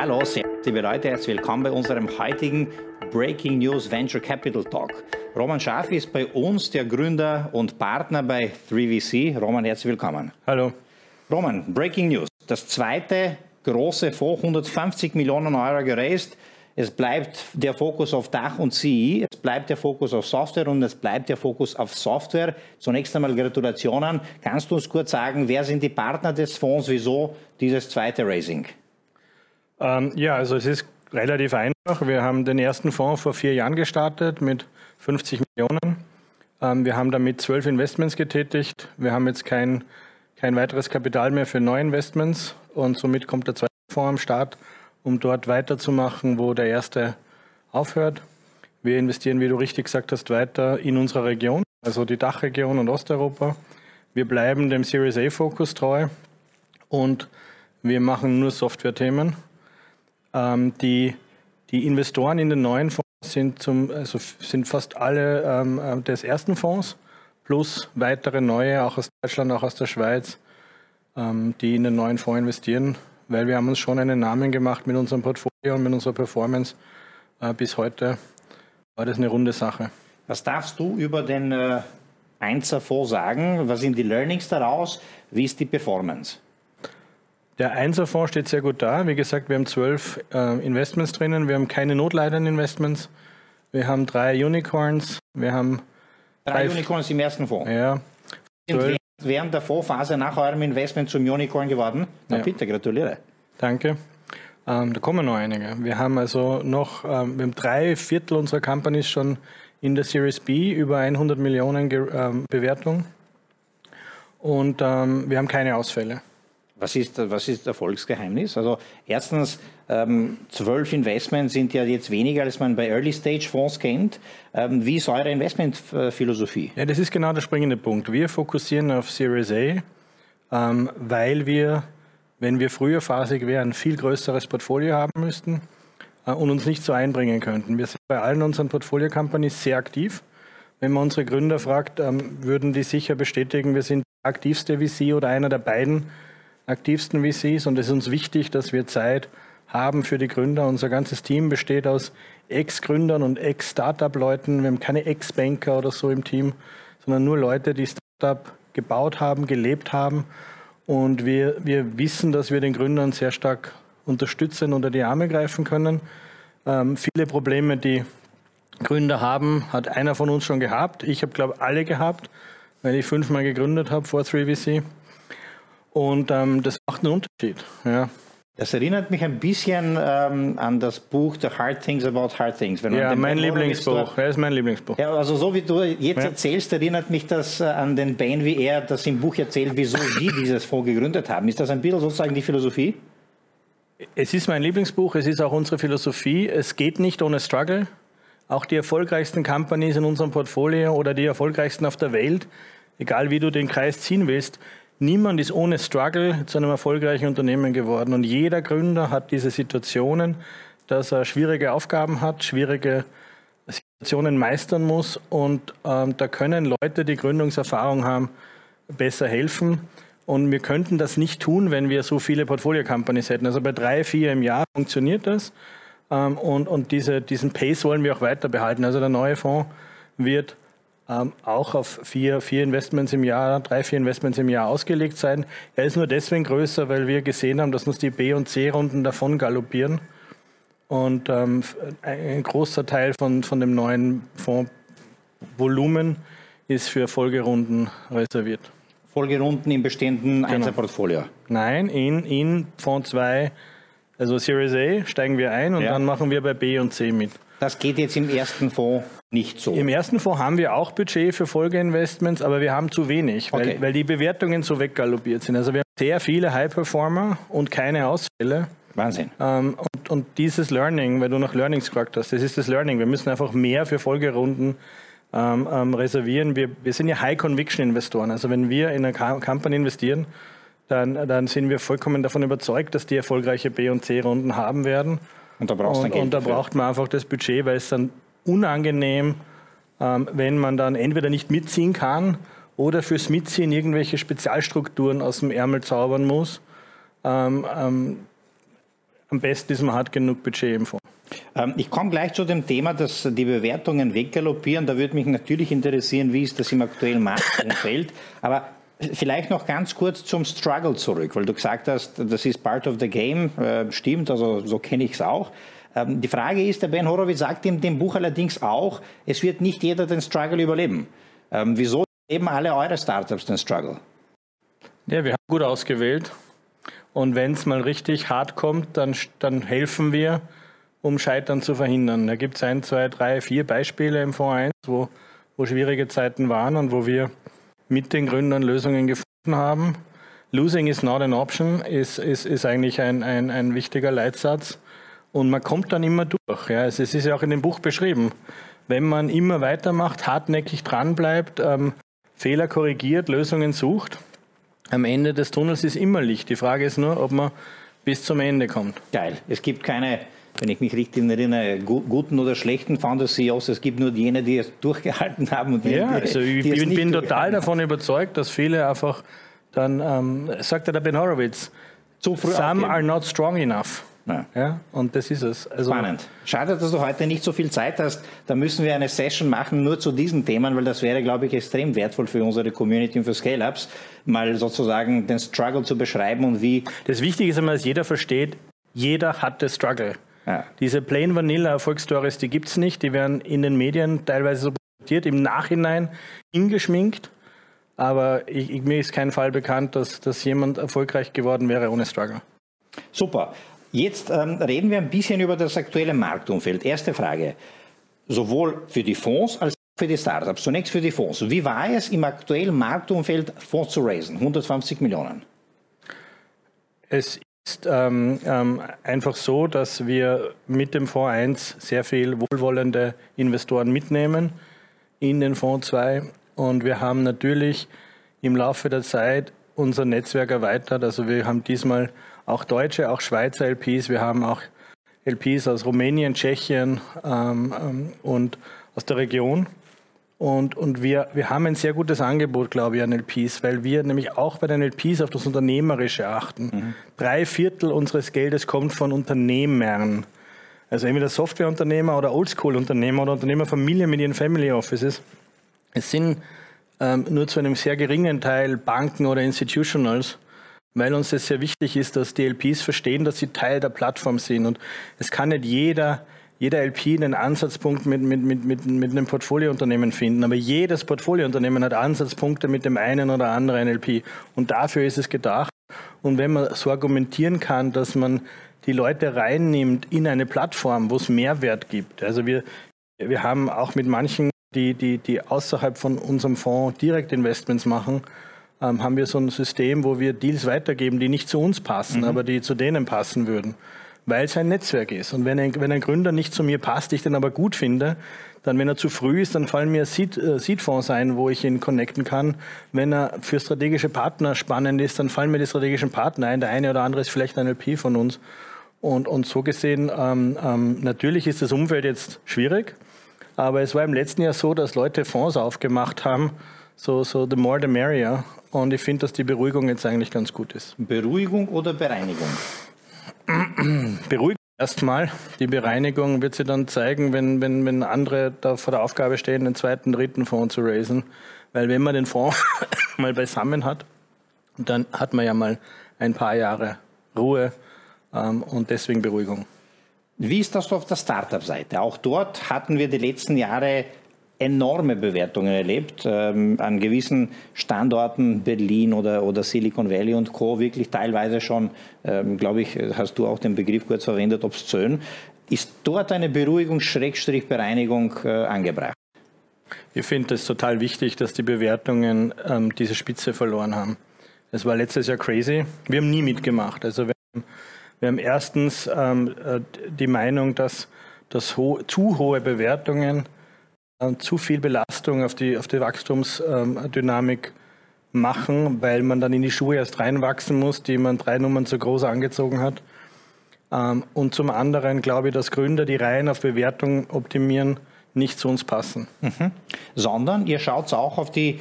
Hallo, sehr liebe Leute, herzlich willkommen bei unserem heutigen Breaking News Venture Capital Talk. Roman Schaff ist bei uns der Gründer und Partner bei 3VC. Roman, herzlich willkommen. Hallo. Roman, Breaking News. Das zweite große Fonds, 150 Millionen Euro geraced. Es bleibt der Fokus auf Dach und CI, es bleibt der Fokus auf Software und es bleibt der Fokus auf Software. Zunächst einmal Gratulationen. Kannst du uns kurz sagen, wer sind die Partner des Fonds, wieso dieses zweite Raising? Ähm, ja, also es ist relativ einfach. Wir haben den ersten Fonds vor vier Jahren gestartet mit 50 Millionen. Ähm, wir haben damit zwölf Investments getätigt. Wir haben jetzt kein, kein weiteres Kapital mehr für neue Investments und somit kommt der zweite Fonds am Start, um dort weiterzumachen, wo der erste aufhört. Wir investieren, wie du richtig gesagt hast, weiter in unserer Region, also die Dachregion und Osteuropa. Wir bleiben dem Series A-Fokus treu und wir machen nur Software-Themen. Ähm, die, die Investoren in den neuen Fonds sind, zum, also sind fast alle ähm, äh, des ersten Fonds plus weitere neue, auch aus Deutschland, auch aus der Schweiz, ähm, die in den neuen Fonds investieren, weil wir haben uns schon einen Namen gemacht mit unserem Portfolio und mit unserer Performance. Äh, bis heute war das eine runde Sache. Was darfst du über den äh, Einser-Fonds sagen? Was sind die Learnings daraus? Wie ist die Performance? Der Einserfonds steht sehr gut da. Wie gesagt, wir haben zwölf äh, Investments drinnen. Wir haben keine notleidenden Investments. Wir haben drei Unicorns. Wir haben drei, drei Unicorns im ersten Fonds. Ja. Sind während der Fondsphase nach eurem Investment zum Unicorn geworden? Na ja. bitte, gratuliere. Danke. Ähm, da kommen noch einige. Wir haben also noch, ähm, wir haben drei Viertel unserer Companies schon in der Series B über 100 Millionen Ge ähm, Bewertung. Und ähm, wir haben keine Ausfälle. Was ist, was ist Erfolgsgeheimnis? Also erstens, ähm, zwölf Investments sind ja jetzt weniger, als man bei Early-Stage-Fonds kennt. Ähm, wie ist eure Investmentphilosophie? Ja, das ist genau der springende Punkt. Wir fokussieren auf Series A, ähm, weil wir, wenn wir früher phasig wären, viel größeres Portfolio haben müssten äh, und uns nicht so einbringen könnten. Wir sind bei allen unseren Portfolio-Companies sehr aktiv. Wenn man unsere Gründer fragt, ähm, würden die sicher bestätigen, wir sind der aktivste VC oder einer der beiden aktivsten VCs und es ist uns wichtig, dass wir Zeit haben für die Gründer. Unser ganzes Team besteht aus Ex-Gründern und Ex-Startup-Leuten. Wir haben keine Ex-Banker oder so im Team, sondern nur Leute, die Startup gebaut haben, gelebt haben. Und wir, wir wissen, dass wir den Gründern sehr stark unterstützen, unter die Arme greifen können. Ähm, viele Probleme, die Gründer haben, hat einer von uns schon gehabt. Ich habe, glaube ich, alle gehabt, weil ich fünfmal gegründet habe vor 3VC. Und ähm, das macht einen Unterschied. Ja. Das erinnert mich ein bisschen ähm, an das Buch The Hard Things About Hard Things. Ja, mein Lieblingsbuch. Ja, ist mein Lieblingsbuch. Ja, also so wie du jetzt ja. erzählst, erinnert mich das äh, an den Ben, wie er das im Buch erzählt, wieso Sie dieses Fonds gegründet haben. Ist das ein bisschen sozusagen die Philosophie? Es ist mein Lieblingsbuch, es ist auch unsere Philosophie. Es geht nicht ohne Struggle. Auch die erfolgreichsten Companies in unserem Portfolio oder die erfolgreichsten auf der Welt, egal wie du den Kreis ziehen willst, Niemand ist ohne Struggle zu einem erfolgreichen Unternehmen geworden. Und jeder Gründer hat diese Situationen, dass er schwierige Aufgaben hat, schwierige Situationen meistern muss. Und ähm, da können Leute, die Gründungserfahrung haben, besser helfen. Und wir könnten das nicht tun, wenn wir so viele Portfolio-Companies hätten. Also bei drei, vier im Jahr funktioniert das. Ähm, und und diese, diesen Pace wollen wir auch weiter behalten. Also der neue Fonds wird ähm, auch auf vier, vier Investments im Jahr, drei, vier Investments im Jahr ausgelegt sein. Er ist nur deswegen größer, weil wir gesehen haben, dass uns die B- und C-Runden davon galoppieren. Und ähm, ein großer Teil von, von dem neuen Fondsvolumen ist für Folgerunden reserviert. Folgerunden im bestehenden genau. Einzelportfolio? Nein, in, in Fonds 2, also Series A, steigen wir ein und ja. dann machen wir bei B und C mit. Das geht jetzt im ersten Fonds nicht so. Im ersten Fonds haben wir auch Budget für Folgeinvestments, aber wir haben zu wenig, weil, okay. weil die Bewertungen so weggaloppiert sind. Also wir haben sehr viele High-Performer und keine Ausfälle. Wahnsinn. Ähm, und, und, dieses Learning, weil du nach Learnings gefragt hast, das ist das Learning. Wir müssen einfach mehr für Folgerunden ähm, ähm, reservieren. Wir, wir sind ja High-Conviction-Investoren. Also wenn wir in eine Company investieren, dann, dann sind wir vollkommen davon überzeugt, dass die erfolgreiche B- und C-Runden haben werden. Und da brauchst und, und da braucht man einfach das Budget, weil es dann unangenehm, ähm, wenn man dann entweder nicht mitziehen kann oder fürs Mitziehen irgendwelche Spezialstrukturen aus dem Ärmel zaubern muss. Ähm, ähm, am besten ist, man hat genug Budget im Fonds. Ich komme gleich zu dem Thema, dass die Bewertungen weggaloppieren. Da würde mich natürlich interessieren, wie ist das im aktuellen Marktumfeld. Aber Vielleicht noch ganz kurz zum Struggle zurück, weil du gesagt hast, das ist part of the game. Äh, stimmt, also so kenne ich es auch. Ähm, die Frage ist, der Ben Horowitz sagt in dem Buch allerdings auch, es wird nicht jeder den Struggle überleben. Ähm, wieso eben alle eure Startups den Struggle? Ja, wir haben gut ausgewählt. Und wenn es mal richtig hart kommt, dann, dann helfen wir, um Scheitern zu verhindern. Da gibt es ein, zwei, drei, vier Beispiele im Fonds 1, wo, wo schwierige Zeiten waren und wo wir mit den Gründern Lösungen gefunden haben. Losing is not an option ist, ist, ist eigentlich ein, ein, ein wichtiger Leitsatz. Und man kommt dann immer durch. Ja. Es ist ja auch in dem Buch beschrieben. Wenn man immer weitermacht, hartnäckig dranbleibt, ähm, Fehler korrigiert, Lösungen sucht, am Ende des Tunnels ist immer Licht. Die Frage ist nur, ob man bis zum Ende kommt. Geil. Es gibt keine wenn ich mich richtig erinnere, guten oder schlechten Founder-CEOs. Es gibt nur jene, die es durchgehalten haben. Und die, ja, also ich die bin, bin total davon überzeugt, dass viele einfach dann, ähm, sagt der Ben Horowitz, zu früh Some aufgeben. are not strong enough. Ja. ja. und das ist es. Also Spannend. Schade, dass du heute nicht so viel Zeit hast. Da müssen wir eine Session machen nur zu diesen Themen, weil das wäre, glaube ich, extrem wertvoll für unsere Community und für Scale-Ups, mal sozusagen den Struggle zu beschreiben und wie. Das Wichtige ist einmal, dass jeder versteht, jeder hat das Struggle. Ja. Diese Plain Vanilla Erfolgsstories, die gibt es nicht. Die werden in den Medien teilweise so präsentiert, im Nachhinein hingeschminkt. Aber ich, ich, mir ist kein Fall bekannt, dass, dass jemand erfolgreich geworden wäre ohne Struggle. Super. Jetzt ähm, reden wir ein bisschen über das aktuelle Marktumfeld. Erste Frage. Sowohl für die Fonds als auch für die Startups. Zunächst für die Fonds. Wie war es im aktuellen Marktumfeld Fonds zu raisen? 150 Millionen. Es ist ähm, ähm, einfach so, dass wir mit dem Fonds 1 sehr viel wohlwollende Investoren mitnehmen in den Fonds 2 und wir haben natürlich im Laufe der Zeit unser Netzwerk erweitert. Also wir haben diesmal auch deutsche, auch Schweizer LPs, wir haben auch LPs aus Rumänien, Tschechien ähm, ähm, und aus der Region. Und, und wir, wir haben ein sehr gutes Angebot, glaube ich, an LPs, weil wir nämlich auch bei den LPs auf das Unternehmerische achten. Mhm. Drei Viertel unseres Geldes kommt von Unternehmern. Also entweder Softwareunternehmer oder Oldschool-Unternehmer oder Unternehmerfamilie mit ihren Family Offices. Es sind ähm, nur zu einem sehr geringen Teil Banken oder Institutionals, weil uns das sehr wichtig ist, dass die LPs verstehen, dass sie Teil der Plattform sind. Und es kann nicht jeder jeder LP einen Ansatzpunkt mit, mit, mit, mit, mit einem Portfoliounternehmen finden. Aber jedes Portfoliounternehmen hat Ansatzpunkte mit dem einen oder anderen LP. Und dafür ist es gedacht. Und wenn man so argumentieren kann, dass man die Leute reinnimmt in eine Plattform, wo es Mehrwert gibt. Also wir, wir haben auch mit manchen, die, die, die außerhalb von unserem Fonds Direktinvestments machen, ähm, haben wir so ein System, wo wir Deals weitergeben, die nicht zu uns passen, mhm. aber die zu denen passen würden weil es ein Netzwerk ist. Und wenn ein, wenn ein Gründer nicht zu mir passt, ich den aber gut finde, dann, wenn er zu früh ist, dann fallen mir Seed, äh, Seed-Fonds ein, wo ich ihn connecten kann. Wenn er für strategische Partner spannend ist, dann fallen mir die strategischen Partner ein. Der eine oder andere ist vielleicht ein LP von uns. Und, und so gesehen, ähm, ähm, natürlich ist das Umfeld jetzt schwierig, aber es war im letzten Jahr so, dass Leute Fonds aufgemacht haben, so, so the more the merrier. Und ich finde, dass die Beruhigung jetzt eigentlich ganz gut ist. Beruhigung oder Bereinigung? beruhigt erstmal. Die Bereinigung wird sie dann zeigen, wenn, wenn, wenn andere da vor der Aufgabe stehen, den zweiten, dritten Fonds zu raisen. Weil wenn man den Fonds mal beisammen hat, dann hat man ja mal ein paar Jahre Ruhe ähm, und deswegen Beruhigung. Wie ist das auf der Startup-Seite? Auch dort hatten wir die letzten Jahre enorme Bewertungen erlebt. Ähm, an gewissen Standorten, Berlin oder, oder Silicon Valley und Co., wirklich teilweise schon, ähm, glaube ich, hast du auch den Begriff kurz verwendet, obszön. Ist dort eine Beruhigung, Schrägstrich Bereinigung äh, angebracht? Ich finde es total wichtig, dass die Bewertungen ähm, diese Spitze verloren haben. Es war letztes Jahr crazy. Wir haben nie mitgemacht. Also wir haben, wir haben erstens ähm, äh, die Meinung, dass, dass ho zu hohe Bewertungen äh, zu viel Belastung auf die, auf die Wachstumsdynamik machen, weil man dann in die Schuhe erst reinwachsen muss, die man drei Nummern zu groß angezogen hat. Ähm, und zum anderen glaube ich, dass Gründer, die rein auf Bewertung optimieren, nicht zu uns passen. Mhm. Sondern ihr schaut auch auf die,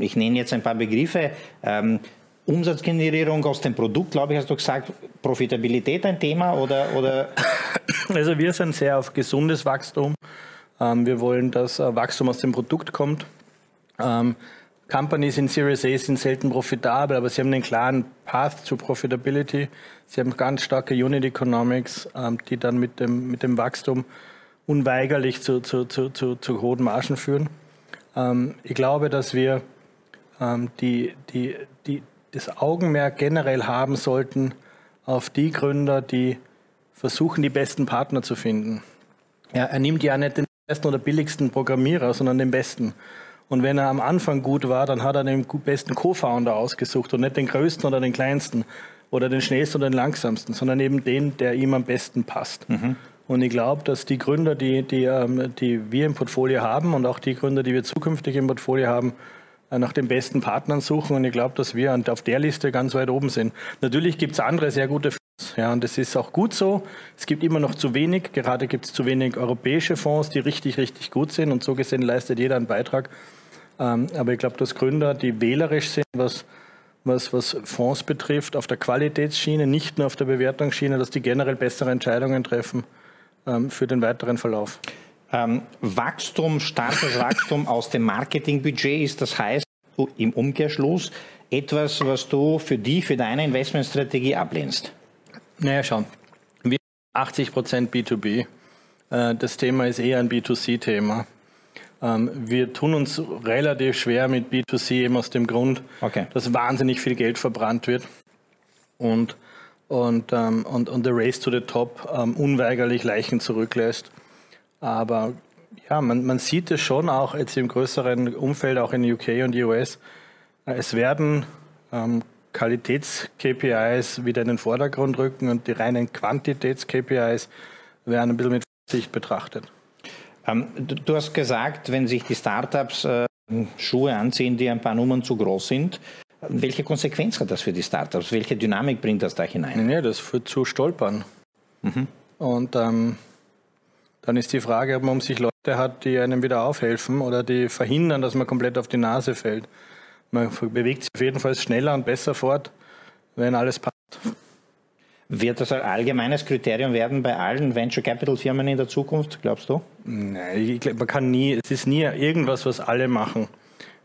ich nenne jetzt ein paar Begriffe, ähm, Umsatzgenerierung aus dem Produkt, glaube ich, hast du gesagt, Profitabilität ein Thema oder, oder? Also wir sind sehr auf gesundes Wachstum. Ähm, wir wollen, dass äh, Wachstum aus dem Produkt kommt. Ähm, Companies in Series A sind selten profitabel, aber sie haben einen klaren Path zu Profitability. Sie haben ganz starke Unit Economics, ähm, die dann mit dem, mit dem Wachstum unweigerlich zu, zu, zu, zu, zu hohen Margen führen. Ich glaube, dass wir die, die, die, das Augenmerk generell haben sollten auf die Gründer, die versuchen, die besten Partner zu finden. Ja, er nimmt ja nicht den besten oder billigsten Programmierer, sondern den besten. Und wenn er am Anfang gut war, dann hat er den besten Co-Founder ausgesucht und nicht den größten oder den kleinsten oder den schnellsten oder den langsamsten, sondern eben den, der ihm am besten passt. Mhm. Und ich glaube, dass die Gründer, die, die, ähm, die wir im Portfolio haben und auch die Gründer, die wir zukünftig im Portfolio haben, nach den besten Partnern suchen. Und ich glaube, dass wir auf der Liste ganz weit oben sind. Natürlich gibt es andere sehr gute ja, und das ist auch gut so. Es gibt immer noch zu wenig. Gerade gibt es zu wenig europäische Fonds, die richtig, richtig gut sind. Und so gesehen leistet jeder einen Beitrag. Ähm, aber ich glaube, dass Gründer, die wählerisch sind, was, was, was Fonds betrifft, auf der Qualitätsschiene, nicht nur auf der Bewertungsschiene, dass die generell bessere Entscheidungen treffen ähm, für den weiteren Verlauf. Ähm, Wachstum, starkes Wachstum aus dem Marketingbudget ist, das heißt im Umkehrschluss etwas, was du für die, für deine Investmentstrategie ablehnst. Naja, schauen. Wir 80 Prozent B2B. Äh, das Thema ist eher ein B2C-Thema. Ähm, wir tun uns relativ schwer mit B2C eben aus dem Grund, okay. dass wahnsinnig viel Geld verbrannt wird und, und, ähm, und, und der Race to the Top ähm, unweigerlich Leichen zurücklässt. Aber ja, man, man sieht es schon auch jetzt im größeren Umfeld, auch in UK und US. Es werden ähm, Qualitäts-KPIs wieder in den Vordergrund rücken und die reinen Quantitäts-KPIs werden ein bisschen mit Vorsicht betrachtet. Ähm, du hast gesagt, wenn sich die Startups äh, Schuhe anziehen, die ein paar Nummern zu groß sind, welche Konsequenz hat das für die Startups? Welche Dynamik bringt das da hinein? Nee, das führt zu Stolpern. Mhm. Und ähm, dann ist die Frage, ob man um sich Leute hat, die einem wieder aufhelfen oder die verhindern, dass man komplett auf die Nase fällt. Man bewegt sich auf jeden Fall schneller und besser fort, wenn alles passt. Wird das ein allgemeines Kriterium werden bei allen Venture Capital Firmen in der Zukunft, glaubst du? Nein, ich glaube, man kann nie, es ist nie irgendwas, was alle machen.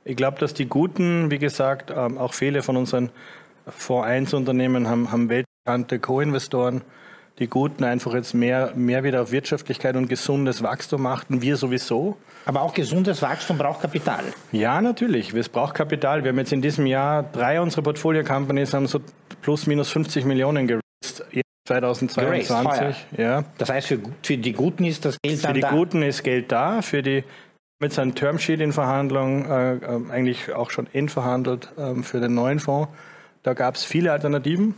Ich glaube, dass die Guten, wie gesagt, ähm, auch viele von unseren Fonds 1 Unternehmen haben, haben weltbekannte Co-Investoren, die Guten einfach jetzt mehr, mehr wieder auf Wirtschaftlichkeit und gesundes Wachstum achten. Wir sowieso. Aber auch gesundes Wachstum braucht Kapital. Ja, natürlich. Es braucht Kapital. Wir haben jetzt in diesem Jahr drei unserer Portfolio-Companies haben so plus minus 50 Millionen geraced. 2022. ja. Das heißt, für, für die Guten ist das Geld für dann da? Für die Guten ist Geld da. Für die mit seinem Termsheet in Verhandlung, äh, äh, eigentlich auch schon endverhandelt äh, für den neuen Fonds. Da gab es viele Alternativen.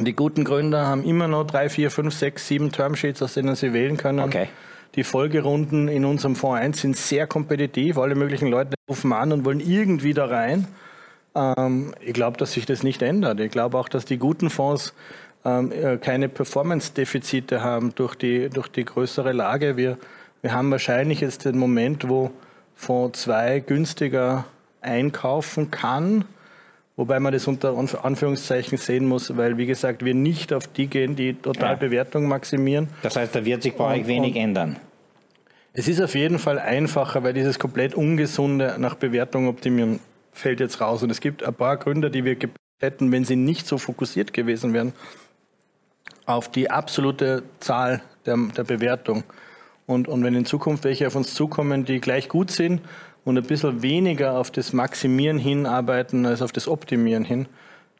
Die guten Gründer haben immer noch drei, vier, fünf, sechs, sieben Termsheets, aus denen sie wählen können. Okay. Die Folgerunden in unserem Fonds 1 sind sehr kompetitiv. Alle möglichen Leute rufen an und wollen irgendwie da rein. Ähm, ich glaube, dass sich das nicht ändert. Ich glaube auch, dass die guten Fonds ähm, äh, keine Performance-Defizite haben durch die, durch die größere Lage. Wir, wir haben wahrscheinlich jetzt den Moment, wo Fonds 2 günstiger einkaufen kann Wobei man das unter Anführungszeichen sehen muss, weil, wie gesagt, wir nicht auf die gehen, die Totalbewertung maximieren. Das heißt, da wird sich bei euch wenig ändern. Es ist auf jeden Fall einfacher, weil dieses komplett ungesunde nach Bewertung optimieren fällt jetzt raus. Und es gibt ein paar Gründe, die wir hätten, wenn sie nicht so fokussiert gewesen wären, auf die absolute Zahl der, der Bewertung. Und, und wenn in Zukunft welche auf uns zukommen, die gleich gut sind und ein bisschen weniger auf das Maximieren hinarbeiten als auf das Optimieren hin,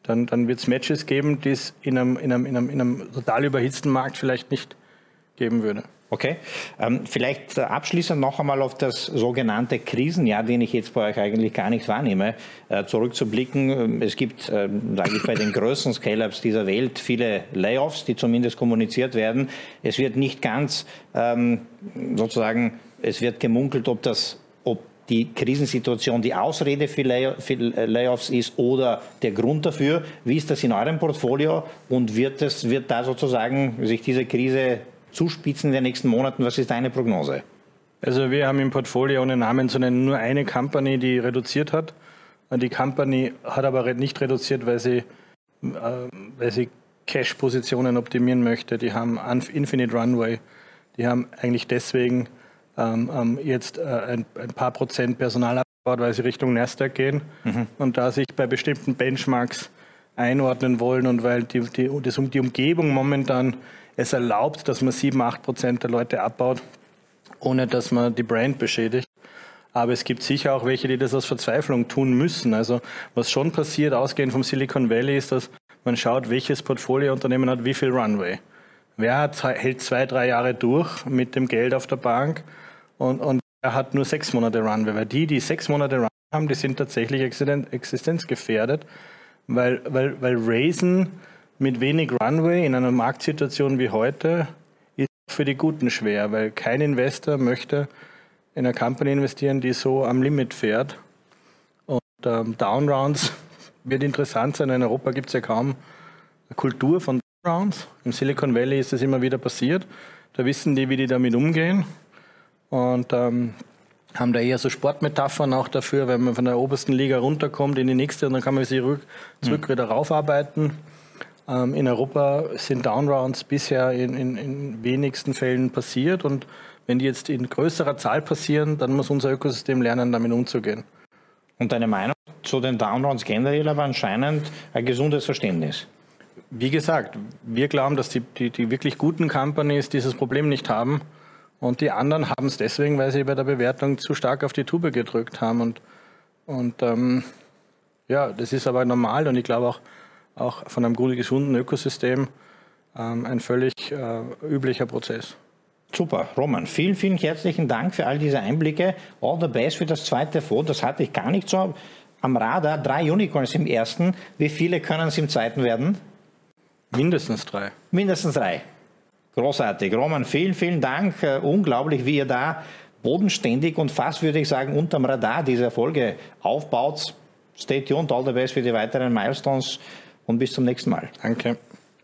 dann, dann wird es Matches geben, die es in einem, in, einem, in, einem, in einem total überhitzten Markt vielleicht nicht geben würde. Okay. Ähm, vielleicht abschließend noch einmal auf das sogenannte Krisenjahr, den ich jetzt bei euch eigentlich gar nicht wahrnehme, äh, zurückzublicken. Ähm, es gibt, äh, sage ich, bei den größten Scale-Ups dieser Welt viele Layoffs, die zumindest kommuniziert werden. Es wird nicht ganz ähm, sozusagen, es wird gemunkelt, ob das die Krisensituation die Ausrede für, Layoffs ist oder der Grund dafür. Wie ist das in eurem Portfolio und wird, das, wird da sozusagen sich diese Krise zuspitzen in den nächsten Monaten? Was ist deine Prognose? Also wir haben im Portfolio, ohne Namen zu nennen, nur eine Company, die reduziert hat. Die Company hat aber nicht reduziert, weil sie, äh, weil sie Cash-Positionen optimieren möchte. Die haben Infinite Runway. Die haben eigentlich deswegen ähm, ähm, jetzt äh, ein, ein, paar Prozent Personal abgebaut, weil sie Richtung Nasdaq gehen mhm. und da sich bei bestimmten Benchmarks einordnen wollen und weil die, die, das, die Umgebung momentan es erlaubt, dass man 7, 8 Prozent der Leute abbaut, ohne dass man die Brand beschädigt. Aber es gibt sicher auch welche, die das aus Verzweiflung tun müssen. Also was schon passiert, ausgehend vom Silicon Valley, ist, dass man schaut, welches Portfoliounternehmen hat wie viel Runway. Wer hat, hält zwei, drei Jahre durch mit dem Geld auf der Bank und, und wer hat nur sechs Monate Runway. Weil die, die sechs Monate Runway haben, die sind tatsächlich existenzgefährdet, weil, weil, weil Raisen mit wenig Runway in einer Marktsituation wie heute ist für die Guten schwer, weil kein Investor möchte in eine Company investieren, die so am Limit fährt. Und ähm, Downrounds wird interessant sein. In Europa gibt es ja kaum eine Kultur von Downrounds. Im Silicon Valley ist das immer wieder passiert. Da wissen die, wie die damit umgehen. Und ähm, haben da eher so Sportmetaphern auch dafür, wenn man von der obersten Liga runterkommt in die nächste und dann kann man sich zurück, zurück mhm. wieder raufarbeiten. Ähm, in Europa sind Downrounds bisher in, in, in wenigsten Fällen passiert und wenn die jetzt in größerer Zahl passieren, dann muss unser Ökosystem lernen, damit umzugehen. Und deine Meinung zu den Downrounds generell aber anscheinend ein gesundes Verständnis? Wie gesagt, wir glauben, dass die, die, die wirklich guten Companies dieses Problem nicht haben. Und die anderen haben es deswegen, weil sie bei der Bewertung zu stark auf die Tube gedrückt haben. Und, und ähm, ja, das ist aber normal und ich glaube auch, auch von einem guten, gesunden Ökosystem ähm, ein völlig äh, üblicher Prozess. Super, Roman, vielen, vielen herzlichen Dank für all diese Einblicke. All the best für das zweite Fonds. Das hatte ich gar nicht so am Radar. Drei Unicorns im ersten. Wie viele können es im zweiten werden? Mindestens drei. Mindestens drei. Großartig. Roman, vielen, vielen Dank. Uh, unglaublich, wie ihr da bodenständig und fast, würde ich sagen, unterm Radar diese Erfolge aufbaut. Stay tuned, all the best für die weiteren Milestones und bis zum nächsten Mal. Danke.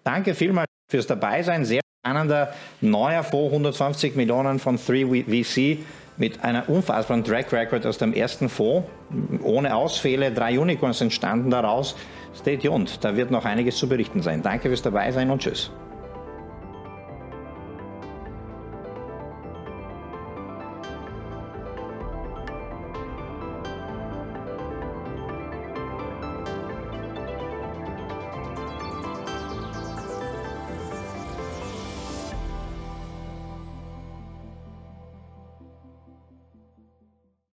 Danke vielmals fürs Dabeisein. Sehr spannender neuer Fonds, 150 Millionen von 3VC mit einer unfassbaren Track Record aus dem ersten Fonds. Ohne Ausfälle, drei Unicorns entstanden daraus. Stay tuned, da wird noch einiges zu berichten sein. Danke fürs Dabeisein und tschüss.